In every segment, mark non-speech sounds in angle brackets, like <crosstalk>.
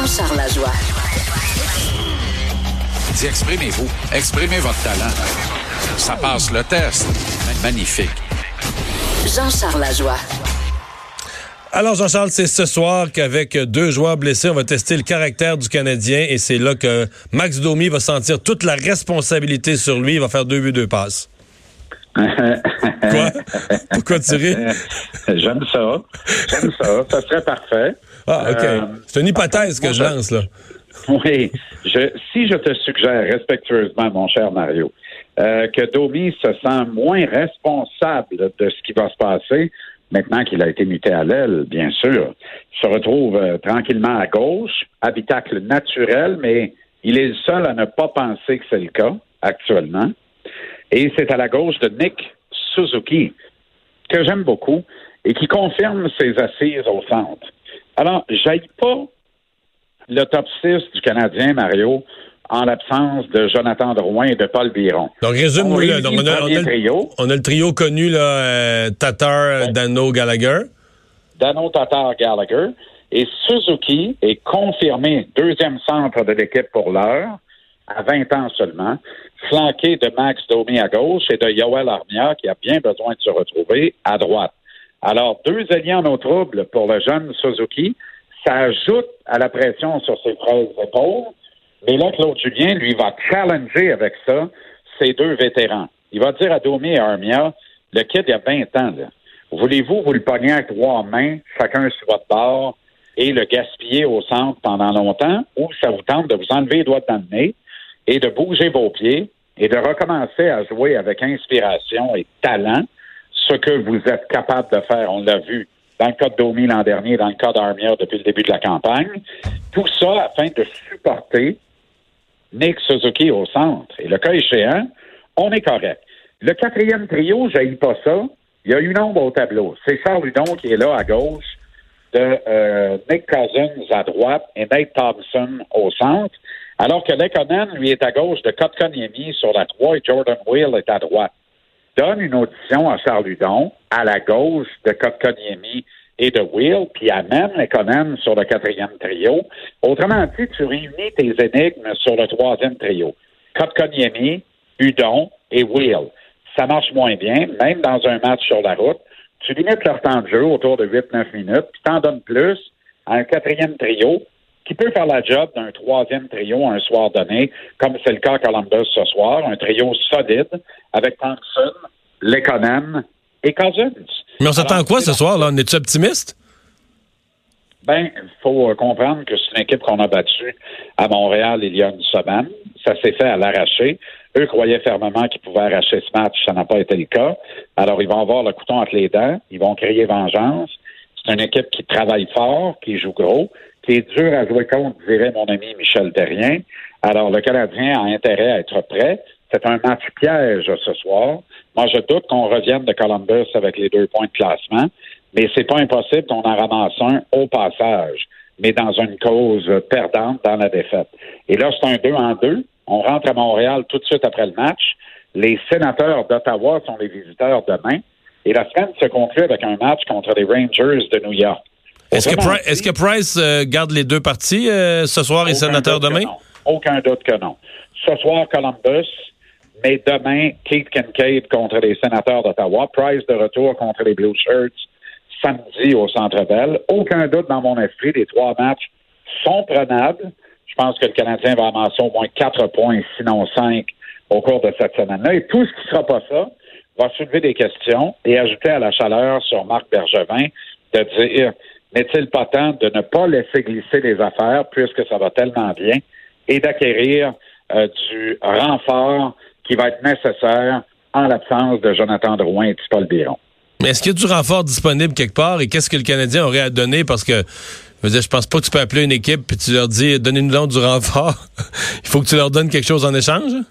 Jean-Charles Lajoie. Dis, exprimez-vous. Exprimez votre talent. Ça passe le test. Magnifique. Jean-Charles Lajoie. Alors Jean-Charles, c'est ce soir qu'avec deux joueurs blessés, on va tester le caractère du Canadien et c'est là que Max Domi va sentir toute la responsabilité sur lui. Il va faire deux buts, deux passes. Quoi? <laughs> Pourquoi tu ris? J'aime ça. J'aime ça. Ça serait parfait. Ah, OK. Euh, c'est une hypothèse que je lance, là. Oui. Je, si je te suggère respectueusement, mon cher Mario, euh, que Domi se sent moins responsable de ce qui va se passer, maintenant qu'il a été muté à l'aile, bien sûr, se retrouve euh, tranquillement à gauche, habitacle naturel, mais il est le seul à ne pas penser que c'est le cas actuellement. Et c'est à la gauche de Nick Suzuki, que j'aime beaucoup, et qui confirme ses assises au centre. Alors, j'aille pas le top 6 du Canadien, Mario, en l'absence de Jonathan Drouin et de Paul Biron. Donc, résume-nous On on, a, le on, on a le trio connu, là, euh, Tatar, Dano, Gallagher. Dano Tatar Gallagher. Et Suzuki est confirmé deuxième centre de l'équipe pour l'heure, à 20 ans seulement, flanqué de Max Domi à gauche et de Yoel Armia, qui a bien besoin de se retrouver à droite. Alors, deux alliés en eau pour le jeune Suzuki. Ça ajoute à la pression sur ses fraises épaules. Mais là, Claude Julien, lui, va challenger avec ça ces deux vétérans. Il va dire à Domi et à Armia, le kid, il y a 20 ans. Voulez-vous vous le pogner avec trois mains, chacun sur votre bord, et le gaspiller au centre pendant longtemps, ou ça vous tente de vous enlever les doigts nez? Et de bouger vos pieds et de recommencer à jouer avec inspiration et talent ce que vous êtes capable de faire. On l'a vu dans le cas de Domi l'an dernier, dans le cas d'Armia depuis le début de la campagne. Tout ça afin de supporter Nick Suzuki au centre. Et le cas échéant, on est correct. Le quatrième trio, je pas ça. Il y a une ombre au tableau. C'est Charles Hudon qui est là à gauche, de euh, Nick Cousins à droite et Nate Thompson au centre, alors que Lekonen, lui, est à gauche de Kotkaniemi sur la 3 et Jordan Will est à droite. Donne une audition à Charles Hudon, à la gauche de Kotkaniemi et de Will, puis amène Lekonen sur le quatrième trio. Autrement dit, tu réunis tes énigmes sur le troisième trio. Kotkaniemi, Hudon et Will. Ça marche moins bien, même dans un match sur la route. Tu limites leur temps de jeu autour de 8-9 minutes, puis t'en donnes plus à un quatrième trio qui peut faire la job d'un troisième trio un soir donné, comme c'est le cas à Columbus ce soir, un trio solide avec Thompson, Lekonen et Cousins. Mais on s'attend à quoi ce soir, là? On est-tu optimiste? Ben, il faut euh, comprendre que c'est une équipe qu'on a battue à Montréal il y a une semaine. Ça s'est fait à l'arraché. Eux croyaient fermement qu'ils pouvaient arracher ce match. Ça n'a pas été le cas. Alors, ils vont avoir le couteau entre les dents. Ils vont crier vengeance. C'est une équipe qui travaille fort, qui joue gros, qui est dur à jouer contre, dirait mon ami Michel Terrien. Alors, le Canadien a intérêt à être prêt. C'est un match piège ce soir. Moi, je doute qu'on revienne de Columbus avec les deux points de classement, mais c'est pas impossible qu'on en ramasse un au passage, mais dans une cause perdante dans la défaite. Et là, c'est un deux en deux. On rentre à Montréal tout de suite après le match. Les sénateurs d'Ottawa sont les visiteurs demain. Et la semaine se conclut avec un match contre les Rangers de New York. Est-ce que, Pri- Price euh, garde les deux parties euh, ce soir et sénateur demain? Aucun doute que non. Ce soir, Columbus, mais demain, Keith Kincaid contre les sénateurs d'Ottawa. Price de retour contre les Blue Shirts samedi au Centre Bell. Aucun doute dans mon esprit, les trois matchs sont prenables. Je pense que le Canadien va amasser au moins quatre points, sinon cinq, au cours de cette semaine-là. Et tout ce qui ne sera pas ça va soulever des questions et ajouter à la chaleur sur Marc Bergevin de dire n'est-il pas temps de ne pas laisser glisser les affaires puisque ça va tellement bien et d'acquérir euh, du renfort qui va être nécessaire en l'absence de Jonathan Drouin et de Paul Biron? Mais est-ce qu'il y a du renfort disponible quelque part et qu'est-ce que le Canadien aurait à donner? Parce que je veux dire, je pense pas que tu peux appeler une équipe et tu leur dis donnez-nous donc du renfort. <laughs> Il faut que tu leur donnes quelque chose en échange. hein?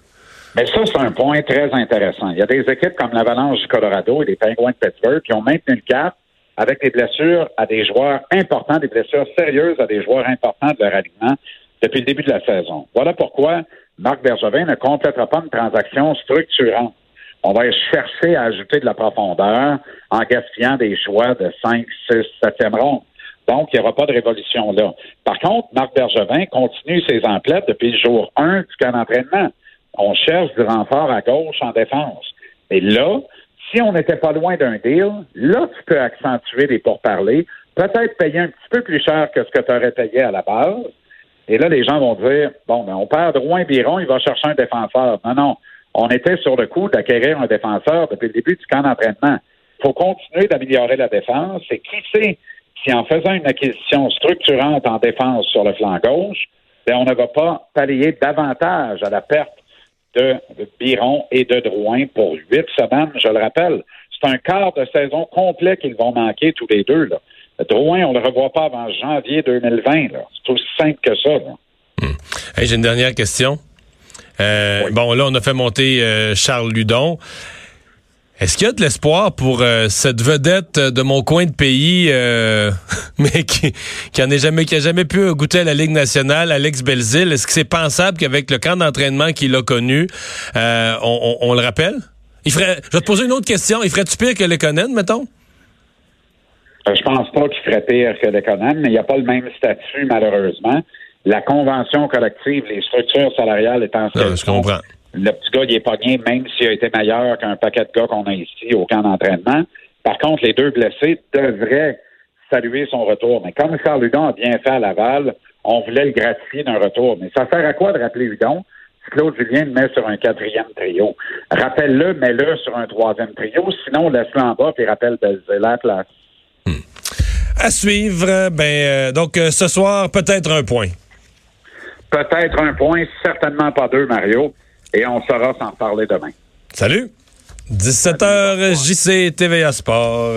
Mais ça, c'est un point très intéressant. Il y a des équipes comme l'Avalanche du Colorado et les Penguins de Pittsburgh qui ont maintenu le cap avec des blessures à des joueurs importants, des blessures sérieuses à des joueurs importants de leur alignement depuis le début de la saison. Voilà pourquoi Marc Bergevin ne complétera pas une transaction structurante. On va chercher à ajouter de la profondeur en gaspillant des choix de 5, 6, 7e ronde. Donc, il n'y aura pas de révolution là. Par contre, Marc Bergevin continue ses emplettes depuis le jour 1 du camp d'entraînement. On cherche du renfort à gauche en défense. Et là, si on n'était pas loin d'un deal, là, tu peux accentuer les pourparlers, peut-être payer un petit peu plus cher que ce que tu aurais payé à la base. Et là, les gens vont dire, bon, ben, on perd Drouin Biron, il va chercher un défenseur. Non, non. On était sur le coup d'acquérir un défenseur depuis le début du camp d'entraînement. Il faut continuer d'améliorer la défense. Et qui sait si en faisant une acquisition structurante en défense sur le flanc gauche, ben, on ne va pas pallier davantage à la perte de Biron et de Drouin pour huit semaines, je le rappelle. C'est un quart de saison complet qu'ils vont manquer tous les deux. Là. Drouin, on ne le revoit pas avant janvier 2020. C'est aussi simple que ça. Hmm. J'ai une dernière question. Euh, bon, là, on a fait monter euh, Charles Ludon. Est-ce qu'il y a de l'espoir pour euh, cette vedette de mon coin de pays, <laughs> mais qui, qui en est jamais, qui a jamais pu goûter à la Ligue nationale, Alex Belzil? Est-ce que c'est pensable qu'avec le camp d'entraînement qu'il a connu, on, on, le rappelle? Il ferait, je vais te poser une autre question. Il ferait-tu pire que Lekonen, mettons? Je pense pas qu'il ferait pire que Lekonen, mais il n'y a pas le même statut, malheureusement la convention collective, les structures salariales étant je comprends. Le petit gars, il est pogné, même s'il a été meilleur qu'un paquet de gars qu'on a ici au camp d'entraînement. Par contre, les deux blessés devraient saluer son retour. Mais comme Charles Hudon a bien fait à Laval, on voulait le gratifier d'un retour. Mais ça sert à quoi de rappeler Hudon? Si Claude Julien le met sur un quatrième trio? Rappelle-le, mets-le sur un troisième trio. Sinon, laisse-le en bas et rappelle la place. Hmm. À suivre. Ben, euh, donc, euh, ce soir, peut-être un point. Peut-être un point, certainement pas deux, Mario. Et on saura s'en parler demain. Salut. 17h, JC TVA Sport.